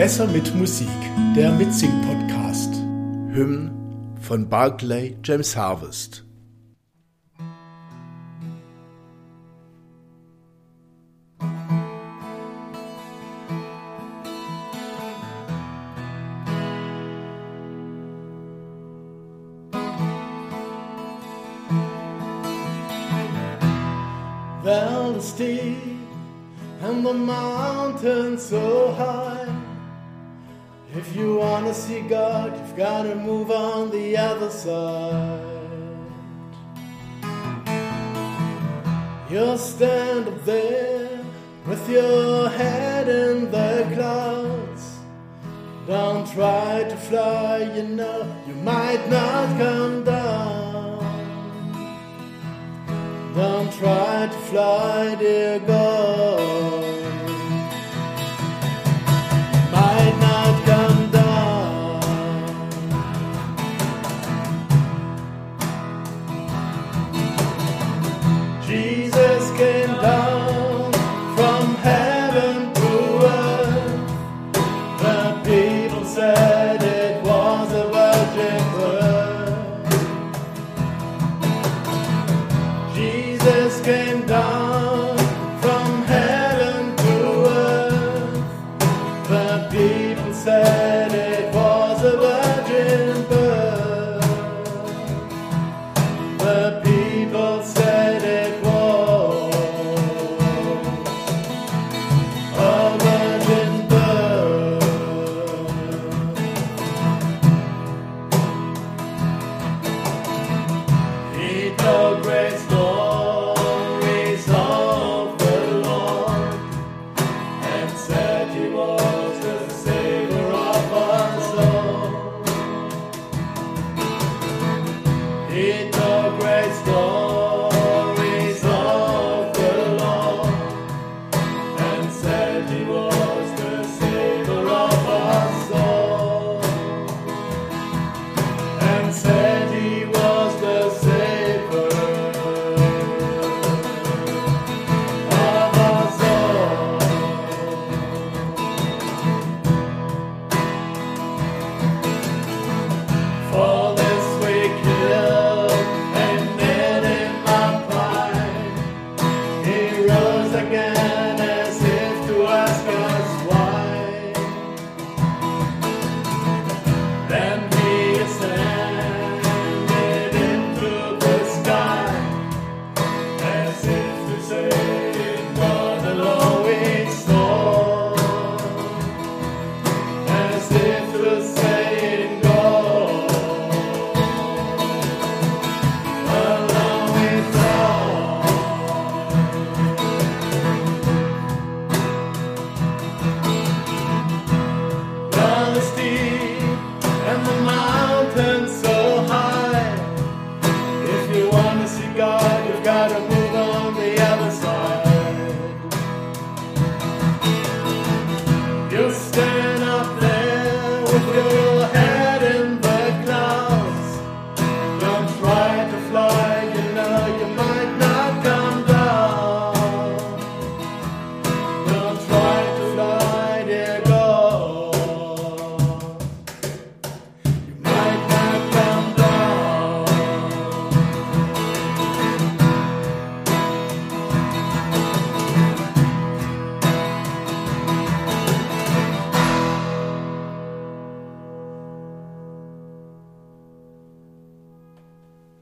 Besser mit Musik, der Mitsing-Podcast. Hymn von Barclay James Harvest. Well, the steep and the mountain so high. If you wanna see God, you've gotta move on the other side. You'll stand up there with your head in the clouds. Don't try to fly, you know you might not come down. Don't try to fly, dear God. It